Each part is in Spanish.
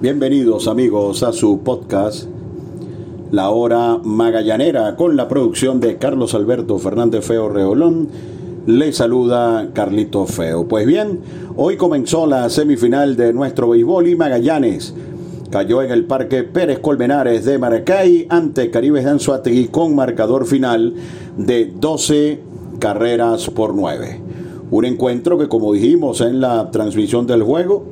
Bienvenidos amigos a su podcast La Hora Magallanera con la producción de Carlos Alberto Fernández Feo Reolón. Le saluda Carlito Feo. Pues bien, hoy comenzó la semifinal de nuestro béisbol y Magallanes cayó en el Parque Pérez Colmenares de Maracay ante Caribes de Anzuategui con marcador final de 12 carreras por 9. Un encuentro que como dijimos en la transmisión del juego,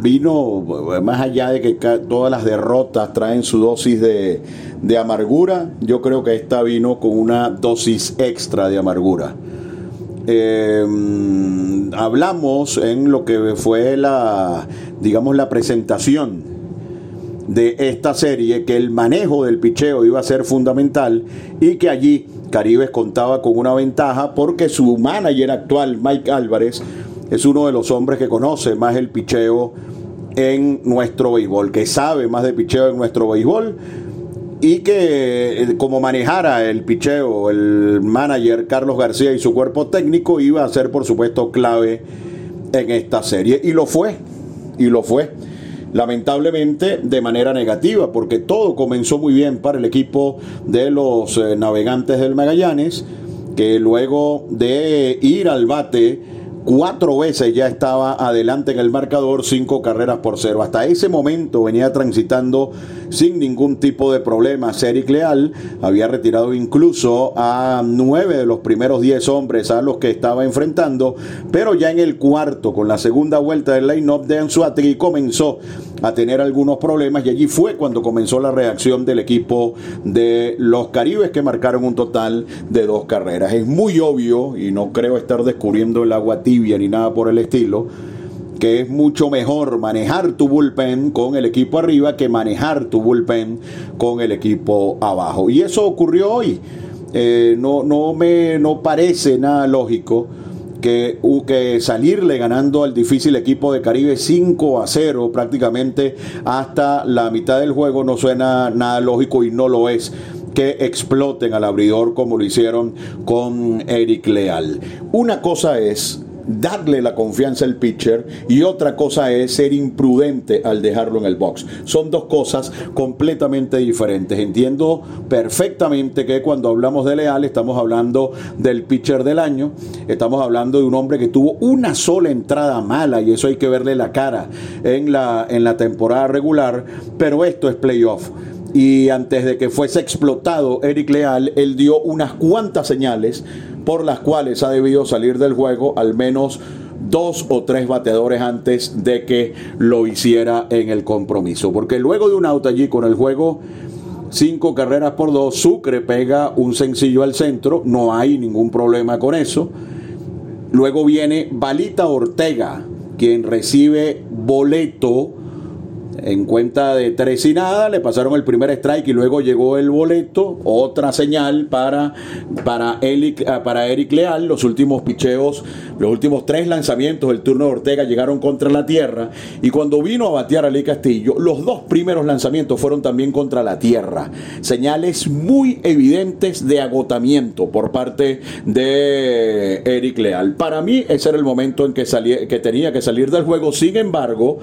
vino, más allá de que todas las derrotas traen su dosis de, amargura, yo creo que esta vino con una dosis extra de amargura. Em, hablamos en lo que fue la, digamos, la presentación de esta serie, que el manejo del picheo iba a ser fundamental y que allí Caribes contaba con una ventaja porque su manager actual, Mike Álvarez, es uno de los hombres que conoce más el picheo en nuestro béisbol, que sabe más de picheo en nuestro béisbol y que eh, como manejara el picheo el manager Carlos García y su cuerpo técnico iba a ser por supuesto clave en esta serie. Y lo fue y lo fue lamentablemente de manera negativa porque todo comenzó muy bien para el equipo de los eh, navegantes del Magallanes que luego de ir al bate cuatro veces ya estaba adelante en el marcador, cinco carreras por cero. Hasta ese momento venía transitando sin ningún tipo de problemas. Eric Leal había retirado incluso a nueve de los primeros diez hombres a los que estaba enfrentando, pero ya en el cuarto, con la segunda vuelta del line-up de Anzuategui, comenzó a tener algunos problemas y allí fue cuando comenzó la reacción del equipo de los Caribes que marcaron un total de dos carreras. Es muy obvio, y no creo estar descubriendo el agua tibia ni nada por el estilo, que es mucho mejor manejar tu bullpen con el equipo arriba que manejar tu bullpen con el equipo abajo. Y eso ocurrió hoy. Eh, no, no me no parece nada lógico que, salirle ganando al difícil equipo de Caribe 5 a 0 prácticamente hasta la mitad del juego no suena nada lógico y no lo es que exploten al abridor como lo hicieron con Eric Leal. Una cosa es darle la confianza al pitcher y otra cosa es ser imprudente al dejarlo en el box. Son dos cosas completamente diferentes. Entiendo perfectamente que cuando hablamos de Leal estamos hablando del pitcher del año, estamos hablando de un hombre que tuvo una sola entrada mala y eso hay que verle la cara en la, en la temporada regular, pero esto es playoff y antes de que fuese explotado Eric Leal, él dio unas cuantas señales por las cuales ha debido salir del juego al menos dos o tres bateadores antes de que lo hiciera en el compromiso. Porque luego de un out allí con el juego, cinco carreras por dos, Sucre pega un sencillo al centro, no hay ningún problema con eso. Luego viene Balita Ortega, quien recibe boleto en cuenta de tres y nada, le pasaron el primer strike y luego llegó el boleto, otra señal para, para, Eric, ah, para Eric Leal, los últimos picheos, los últimos tres lanzamientos del turno de Ortega llegaron contra la tierra. Y cuando vino a batear a Lee Castillo, los dos primeros lanzamientos fueron también contra la tierra, señales muy evidentes de agotamiento por parte de Eric Leal. Para mí ese era el momento en que, salía, que tenía que salir del juego, sin embargo,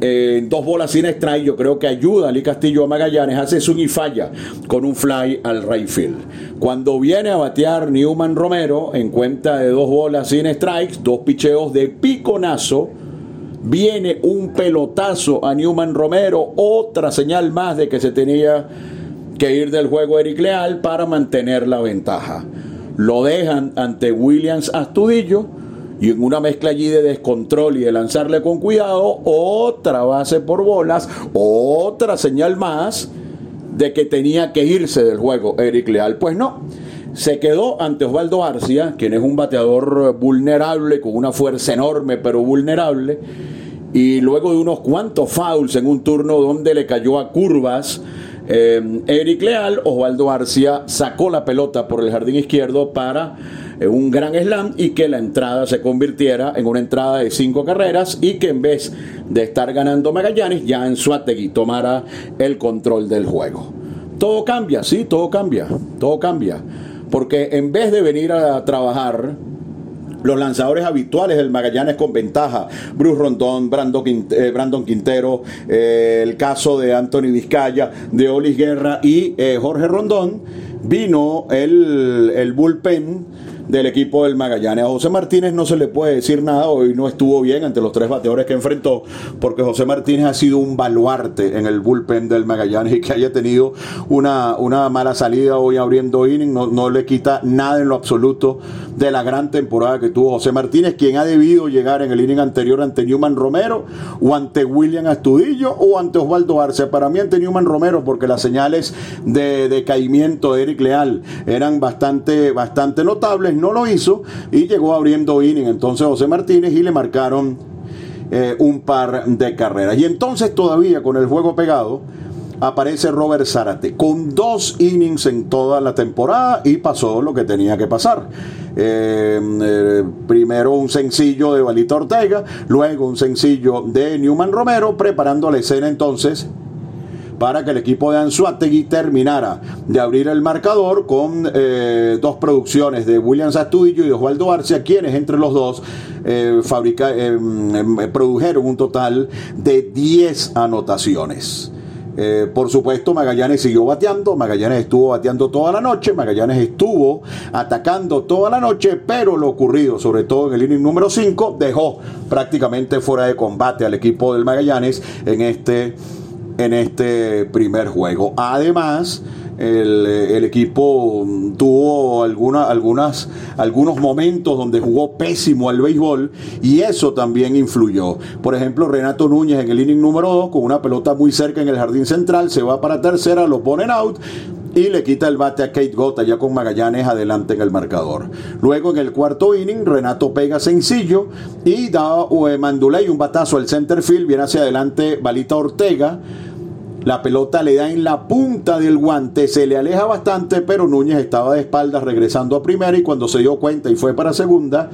en dos bolas sin strike, yo creo que ayuda a Lee Castillo a Magallanes, hace swing y falla con un fly al right. Cuando viene a batear Newman Romero, en cuenta de dos bolas sin strikes, dos picheos de piconazo, viene un pelotazo a Newman Romero, otra señal más de que se tenía que ir del juego Eric Leal para mantener la ventaja. Lo dejan ante Williams Astudillo y en una mezcla allí de descontrol y de lanzarle con cuidado, otra base por bolas, otra señal más de que tenía que irse del juego Eric Leal. Pues no, se quedó ante Osvaldo Arcia, quien es un bateador vulnerable, con una fuerza enorme, pero vulnerable. Y luego de unos cuantos fouls en un turno donde le cayó a curvas, eh, Eric Leal, Osvaldo Arcia sacó la pelota por el jardín izquierdo para un gran slam y que la entrada se convirtiera en una entrada de cinco carreras y que en vez de estar ganando Magallanes, ya en Suategui tomara el control del juego. Todo cambia, sí, todo cambia, todo cambia. Porque en vez de venir a trabajar los lanzadores habituales del Magallanes con ventaja, Bruce Rondón, Brandon, eh, Brandon Quintero, eh, el caso de Anthony Vizcaya, de Olis Guerra y eh, Jorge Rondón, vino el, el bullpen del equipo del Magallanes. A José Martínez no se le puede decir nada, hoy no estuvo bien ante los tres bateadores que enfrentó, porque José Martínez ha sido un baluarte en el bullpen del Magallanes y que haya tenido una, una mala salida hoy abriendo inning, no, no le quita nada en lo absoluto de la gran temporada que tuvo José Martínez, quien ha debido llegar en el inning anterior ante Newman Romero o ante William Astudillo o ante Osvaldo Arce. Para mí ante Newman Romero, porque las señales de decaimiento de Eric Leal eran bastante, bastante notables no lo hizo y llegó abriendo inning entonces José Martínez y le marcaron eh, un par de carreras. Y entonces todavía con el juego pegado aparece Robert Zárate con dos innings en toda la temporada y pasó lo que tenía que pasar. Eh, eh, primero un sencillo de Valita Ortega, luego un sencillo de Newman Romero, preparando la escena entonces para que el equipo de Anzuategui terminara de abrir el marcador con eh, dos producciones de Williams Astudillo y de Osvaldo Arcia, quienes entre los dos eh, fabrica, eh, em, produjeron un total de 10 anotaciones. por supuesto, Magallanes siguió bateando, Magallanes estuvo bateando toda la noche, Magallanes estuvo atacando toda la noche, pero lo ocurrido, sobre todo en el inning número 5, dejó prácticamente fuera de combate al equipo del Magallanes en este en este primer juego. Además, el, equipo tuvo alguna, algunas, algunos momentos donde jugó pésimo al béisbol y eso también influyó. Por ejemplo, Renato Núñez en el inning número 2 con una pelota muy cerca en el jardín central se va para tercera, lo ponen out y le quita el bate a Kate Gota ya con Magallanes adelante en el marcador. Luego en el cuarto inning, Renato pega sencillo y da eh, Manduley un batazo al center field, viene hacia adelante Balita Ortega la pelota le da en la punta del guante, se le aleja bastante, pero Núñez estaba de espaldas regresando a primera y cuando se dio cuenta y fue para segunda,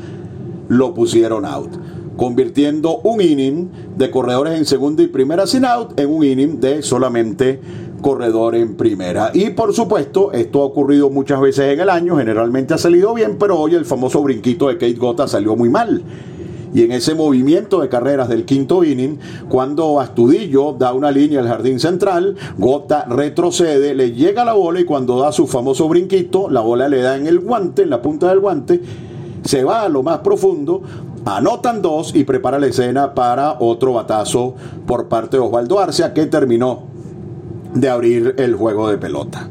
lo pusieron out. Convirtiendo un inning de corredores en segunda y primera sin out en un inning de solamente corredor en primera. Y por supuesto, esto ha ocurrido muchas veces en el año, generalmente ha salido bien, pero hoy el famoso brinquito de Kate Gota salió muy mal y en ese movimiento de carreras del quinto inning, cuando Astudillo da una línea al jardín central, Gota retrocede, le llega la bola y cuando da su famoso brinquito, la bola le da en el guante, en la punta del guante, se va a lo más profundo, anotan dos y prepara la escena para otro batazo por parte de Osvaldo Arcia que terminó de abrir el juego de pelota.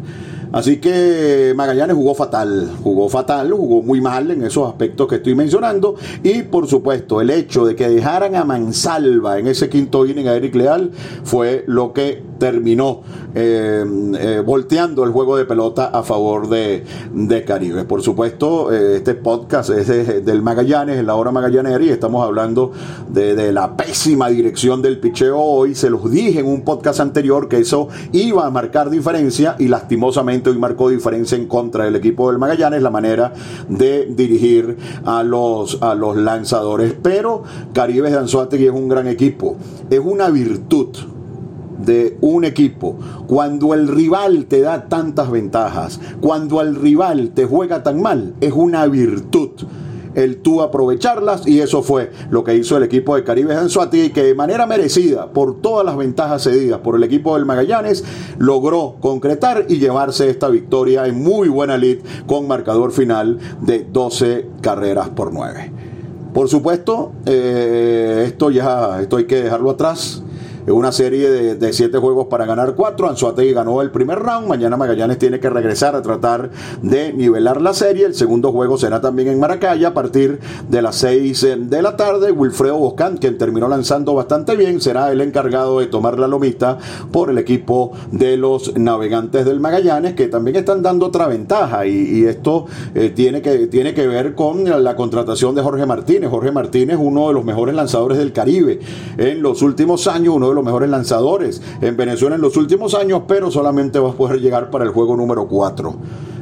Así que Magallanes jugó fatal, jugó fatal, jugó muy mal en esos aspectos que estoy mencionando. Y por supuesto, el hecho de que dejaran a Mansalva en ese quinto inning a Eric Leal fue lo que terminó eh, eh, volteando el juego de pelota a favor de, Caribe. Por supuesto, eh, este podcast es del Magallanes, en la hora Magallanera, y estamos hablando de, de la pésima dirección del picheo hoy. Se los dije en un podcast anterior que eso iba a marcar diferencia y lastimosamente y marcó diferencia en contra del equipo del Magallanes, la manera de dirigir a los, a los lanzadores. Pero Caribe de Anzuategui es un gran equipo, es una virtud de un equipo, cuando el rival te da tantas ventajas, cuando el rival te juega tan mal, es una virtud el tú aprovecharlas y eso fue lo que hizo el equipo de Caribe y que de manera merecida por todas las ventajas cedidas por el equipo del Magallanes logró concretar y llevarse esta victoria en muy buena lid con marcador final de 12 carreras por 9. Por supuesto, eh, esto ya esto hay que dejarlo atrás una serie de, siete juegos para ganar cuatro. Anzuategui ganó el primer round. Mañana Magallanes tiene que regresar a tratar de nivelar la serie. El segundo juego será también en Maracaya a partir de las seis eh, de la tarde. Wilfredo Boscán, quien terminó lanzando bastante bien, será el encargado de tomar la lomita por el equipo de los navegantes del Magallanes, que también están dando otra ventaja. Y, esto eh, tiene, que, tiene que ver con la contratación de Jorge Martínez. Jorge Martínez, uno de los mejores lanzadores del Caribe en los últimos años, uno de los mejores lanzadores en Venezuela en los últimos años, pero solamente va a poder llegar para el juego número 4.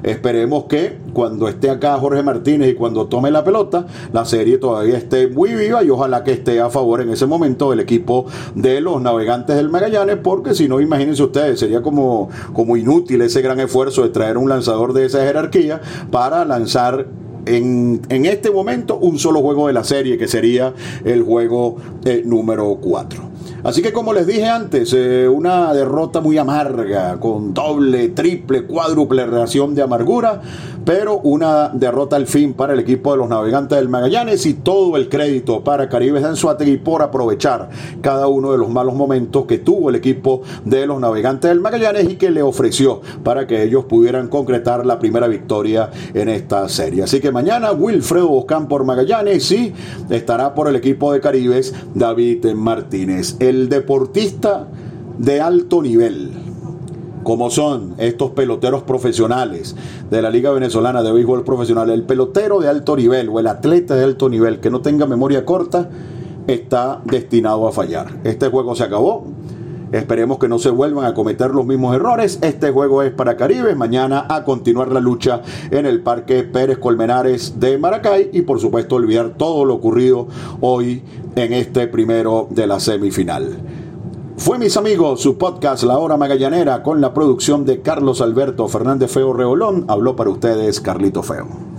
Esperemos que cuando esté acá Jorge Martínez y cuando tome la pelota, la serie todavía esté muy viva y ojalá que esté a favor en ese momento del equipo de los navegantes del Magallanes, porque si no, imagínense ustedes, sería como, como inútil ese gran esfuerzo de traer un lanzador de esa jerarquía para lanzar en, este momento un solo juego de la serie, que sería el juego eh, número 4. Así que como les dije antes, eh, una derrota muy amarga, con doble, triple, cuádruple relación de amargura, pero una derrota al fin para el equipo de los navegantes del Magallanes y todo el crédito para Caribes Anzuategui por aprovechar cada uno de los malos momentos que tuvo el equipo de los navegantes del Magallanes y que le ofreció para que ellos pudieran concretar la primera victoria en esta serie. Así que mañana Wilfredo Boscán por Magallanes y estará por el equipo de Caribes David Martínez el deportista de alto nivel, como son estos peloteros profesionales de la Liga Venezolana de Béisbol Profesional, el pelotero de alto nivel o el atleta de alto nivel que no tenga memoria corta, está destinado a fallar. Este juego se acabó. Esperemos que no se vuelvan a cometer los mismos errores. Este juego es para Caribe. Mañana a continuar la lucha en el Parque Pérez Colmenares de Maracay. Y por supuesto olvidar todo lo ocurrido hoy en este primero de la semifinal. Fue mis amigos, su podcast La Hora Magallanera con la producción de Carlos Alberto Fernández Feo Reolón. Habló para ustedes Carlito Feo.